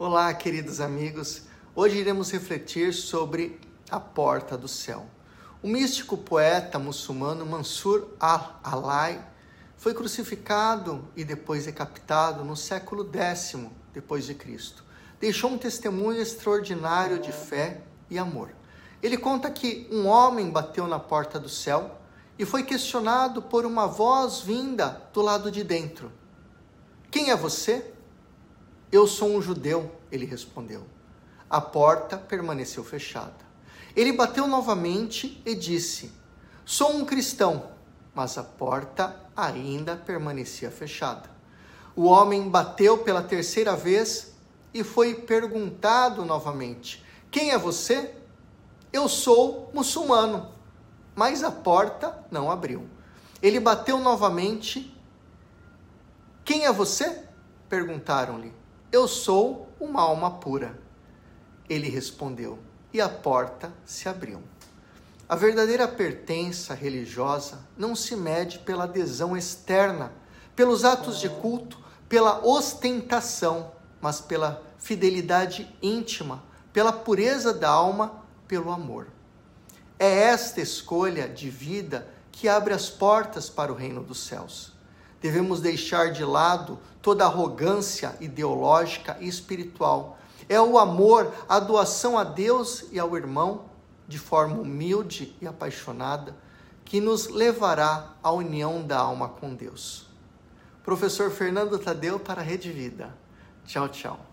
Olá, queridos amigos. Hoje iremos refletir sobre a porta do céu. O místico poeta muçulmano Mansur al-Alai foi crucificado e depois decapitado no século X depois de Cristo. Deixou um testemunho extraordinário de fé e amor. Ele conta que um homem bateu na porta do céu e foi questionado por uma voz vinda do lado de dentro. Quem é você? Eu sou um judeu, ele respondeu. A porta permaneceu fechada. Ele bateu novamente e disse: Sou um cristão, mas a porta ainda permanecia fechada. O homem bateu pela terceira vez e foi perguntado novamente: Quem é você? Eu sou muçulmano. Mas a porta não abriu. Ele bateu novamente. Quem é você? Perguntaram-lhe. Eu sou uma alma pura. Ele respondeu, e a porta se abriu. A verdadeira pertença religiosa não se mede pela adesão externa, pelos atos de culto, pela ostentação, mas pela fidelidade íntima, pela pureza da alma, pelo amor. É esta escolha de vida que abre as portas para o reino dos céus. Devemos deixar de lado toda arrogância ideológica e espiritual. É o amor, a doação a Deus e ao irmão, de forma humilde e apaixonada, que nos levará à união da alma com Deus. Professor Fernando Tadeu para a Rede Vida. Tchau, tchau.